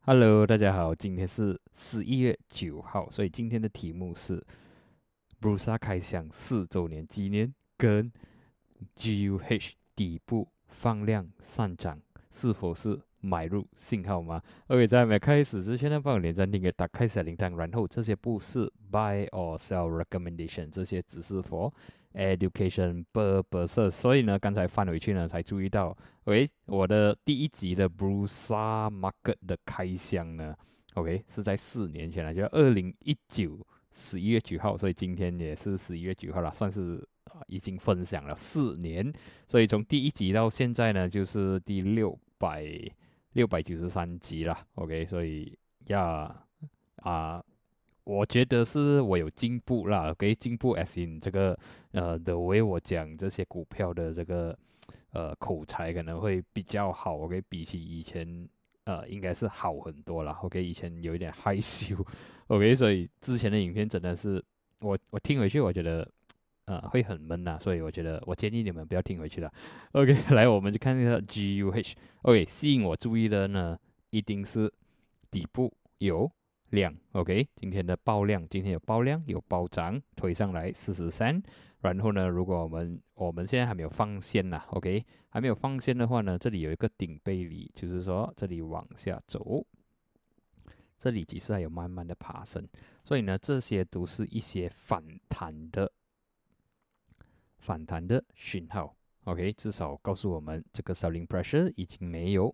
Hello，大家好，今天是十一月九号，所以今天的题目是 Brusa 开箱四周年纪念跟 GUH 底部放量上涨是否是买入信号吗？OK，在没开始之前呢，帮我连暂停给打开小铃铛，然后这些不是 Buy or Sell recommendation，这些只是 for education purposes。所以呢，刚才翻回去呢，才注意到。喂，我的第一集的 Brusa Market 的开箱呢？OK，是在四年前了，就二零一九十一月九号，所以今天也是十一月九号了，算是啊已经分享了四年。所以从第一集到现在呢，就是第六百六百九十三集了。OK，所以呀啊，我觉得是我有进步啦，可以进步 as in 这个呃的为我讲这些股票的这个。呃，口才可能会比较好，OK，比起以前，呃，应该是好很多了，OK，以前有一点害羞，OK，所以之前的影片真的是我我听回去，我觉得呃会很闷呐，所以我觉得我建议你们不要听回去了，OK，来，我们就看一下 GUH，OK，吸引我注意的呢，一定是底部有量，OK，今天的爆量，今天有爆量，有暴涨，推上来四十三。然后呢，如果我们我们现在还没有放线呐，OK，还没有放线的话呢，这里有一个顶背离，就是说这里往下走，这里其实还有慢慢的爬升，所以呢，这些都是一些反弹的反弹的讯号，OK，至少告诉我们这个 selling pressure 已经没有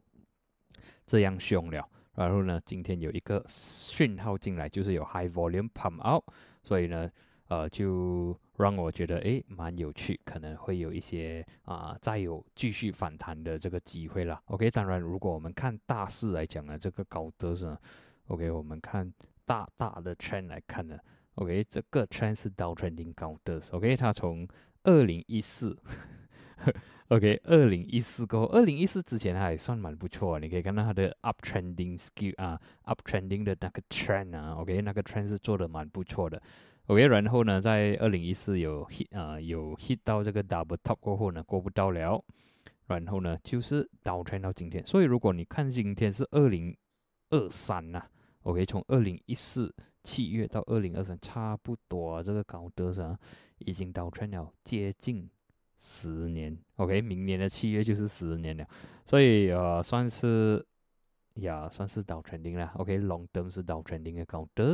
这样凶了。然后呢，今天有一个讯号进来，就是有 high volume pump out，所以呢。呃，就让我觉得诶蛮有趣，可能会有一些啊，再有继续反弹的这个机会了。OK，当然，如果我们看大势来讲呢，这个高德呢，OK，我们看大大的 trend 来看呢，OK，这个 trend 是 down trending 高德，OK，它从二零一四 OK，二零一四过后，二零一四之前还算蛮不错，你可以看到它的 up trending skill 啊，up trending 的那个 trend 啊，OK，那个 trend 是做的蛮不错的。OK，然后呢，在二零一四有 hit 啊，有 hit 到这个 double top 过后呢，过不到了，然后呢，就是倒穿到今天。所以如果你看今天是二零二三呐，OK，从二零一四七月到二零二三，差不多这个高德上已经倒穿了接近十年。OK，明年的七月就是十年了，所以呃，算是呀，算是倒 trending 了。OK，long term 是倒 trending 的高德，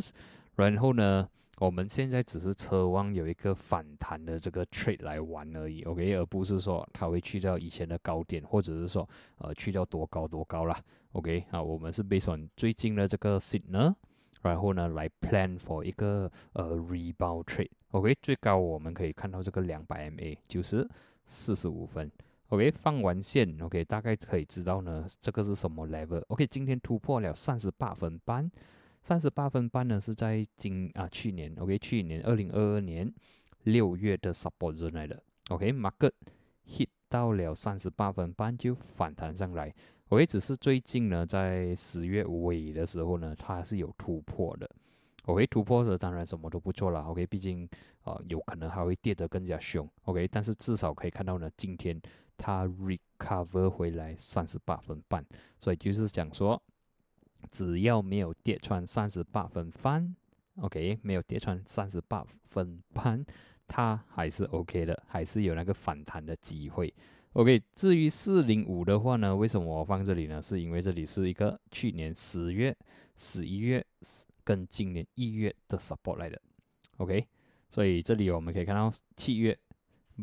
然后呢？我们现在只是奢望有一个反弹的这个 trade 来玩而已，OK，而不是说它会去到以前的高点，或者是说呃去到多高多高啦，OK 啊，我们是 based on 最近的这个 signal，然后呢来 plan for 一个呃 rebound trade，OK，最高我们可以看到这个两百 MA 就是四十五分，OK，放完线，OK，大概可以知道呢这个是什么 level，OK，今天突破了三十八分半。三十八分半呢，是在今啊去年，OK，去年二零二二年六月的 support zone 来的，OK，market hit 到了三十八分半就反弹上来。，OK，只是最近呢，在十月尾的时候呢，它是有突破的，OK，突破时当然什么都不做了，OK，毕竟啊有可能还会跌得更加凶，OK，但是至少可以看到呢，今天它 recover 回来三十八分半，所以就是讲说。只要没有跌穿三十八分半，OK，没有跌穿三十八分半，它还是 OK 的，还是有那个反弹的机会。OK，至于四零五的话呢，为什么我放这里呢？是因为这里是一个去年十月、十一月跟今年一月的 support 来的，OK，所以这里我们可以看到七月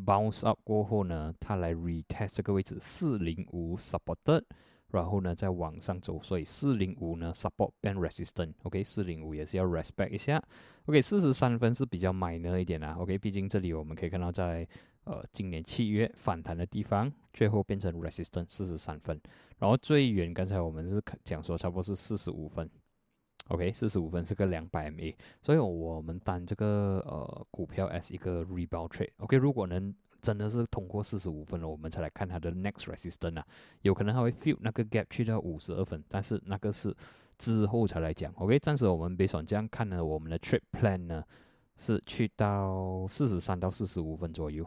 bounce up 过后呢，它来 retest 这个位置四零五 supported。然后呢，再往上走，所以四零五呢，support band resistant，OK，四零五也是要 respect 一下，OK，四十三分是比较 minor 一点啦，OK，毕竟这里我们可以看到，在呃今年七月反弹的地方，最后变成 resistant 四十三分，然后最远刚才我们是讲说差不多是四十五分，OK，四十五分是个两百 MA，所以我们当这个呃股票 as 一个 rebound trade，OK，如果能。真的是通过四十五分了，我们才来看它的 next resistance 啊，有可能它会 fill 那个 gap 去到五十二分，但是那个是之后才来讲。OK，暂时我们别想这样看呢，我们的 trip plan 呢是去到四十三到四十五分左右。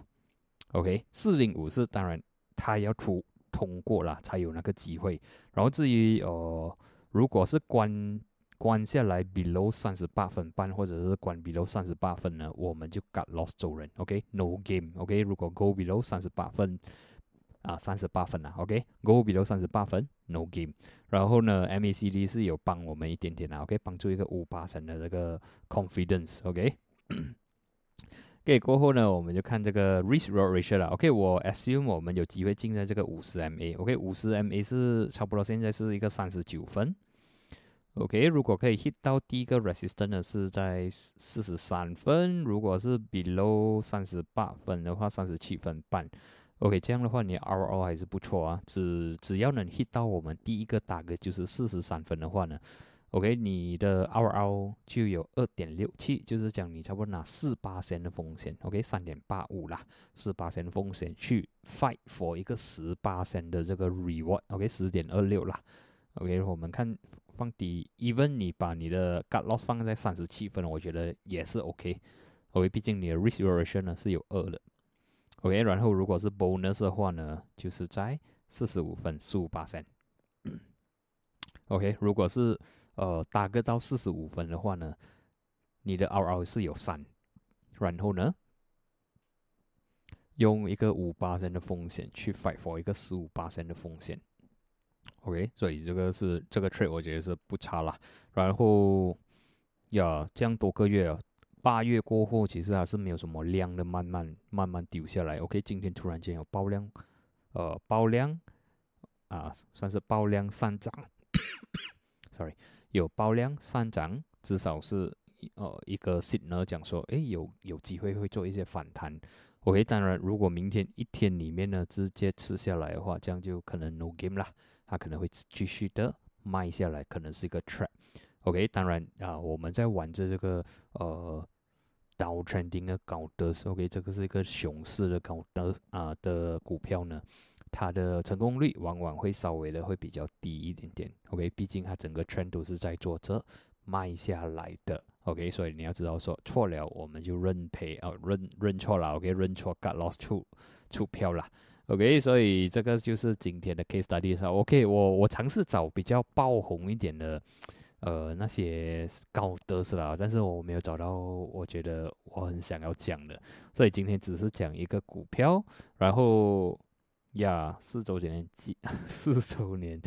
OK，四零五是当然它要突通过了才有那个机会。然后至于呃，如果是关关下来 below 三十八分半，或者是关 below 三十八分呢，我们就 got lost 走人，OK，no game，OK，如果 go below 三十八分。啊，三十八分啊，OK，Go below 三十八分，No game。然后呢，MACD 是有帮我们一点点啊，OK，帮助一个五八成的这个 confidence，OK。OK，过后呢，我们就看这个 risk reward ratio 了，OK，我 assume 我们有机会进在这个五十 MA，OK，五十 MA 是差不多现在是一个三十九分，OK，如果可以 hit 到第一个 resistance 是在四十三分，如果是 below 三十八分的话，三十七分半。OK，这样的话你 RO 还是不错啊，只只要能 hit 到我们第一个打个就是四十三分的话呢，OK，你的 RO 就有二点六七，就是讲你差不多拿四八仙的风险，OK，三点八五啦，四八仙风险去 fight for 一个十八仙的这个 reward，OK，十点二六啦，OK，我们看放低，even 你把你的 cut loss 放在三十七分，我觉得也是 OK，OK，毕竟你的 risk version 呢是有二的。OK，然后如果是 bonus 的话呢，就是在四十五分十五八三。OK，如果是呃大个到四十五分的话呢，你的 RO 是有三，然后呢，用一个五八三的风险去 fight for 一个十五八三的风险。OK，所以这个是这个 trade 我觉得是不差啦。然后呀，这样多个月啊。八月过后，其实还是没有什么量的，慢慢慢慢丢下来。OK，今天突然间有爆量，呃，爆量啊，算是爆量上涨。Sorry，有爆量上涨，至少是呃一个 signal 讲说，哎，有有机会会做一些反弹。OK，当然，如果明天一天里面呢直接吃下来的话，这样就可能 no game 啦，它可能会继续的卖下来，可能是一个 trap。OK，当然啊，我们在玩着这个呃 down trending 的高德，OK，这个是一个熊市的高德啊的股票呢，它的成功率往往会稍微的会比较低一点点。OK，毕竟它整个 trend 都是在做着卖下来的。OK，所以你要知道说错了，我们就认赔啊，认认错了。OK，认错 got lost 出出票了。OK，所以这个就是今天的 case study 上。OK，我我尝试找比较爆红一点的。呃，那些高德是啦，但是我没有找到，我觉得我很想要讲的，所以今天只是讲一个股票，然后呀，四周年纪 四周年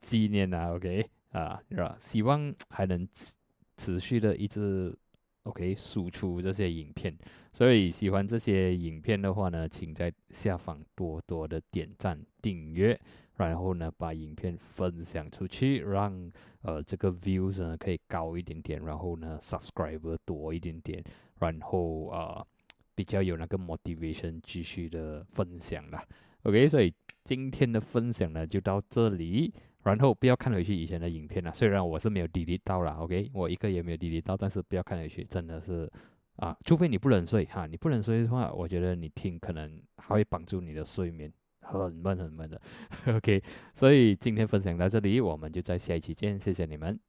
纪念啊，OK 啊，是吧？希望还能持持续的一直 OK 输出这些影片，所以喜欢这些影片的话呢，请在下方多多的点赞订阅。然后呢，把影片分享出去，让呃这个 views 呢可以高一点点，然后呢 subscriber 多一点点，然后啊比较有那个 motivation 继续的分享啦。OK，所以今天的分享呢就到这里，然后不要看回去以前的影片了，虽然我是没有滴滴到了，OK，我一个也没有滴滴到，但是不要看回去，真的是啊，除非你不能睡哈，你不能睡的话，我觉得你听可能还会帮助你的睡眠。很闷很闷的，OK，所以今天分享到这里，我们就在下一期见，谢谢你们。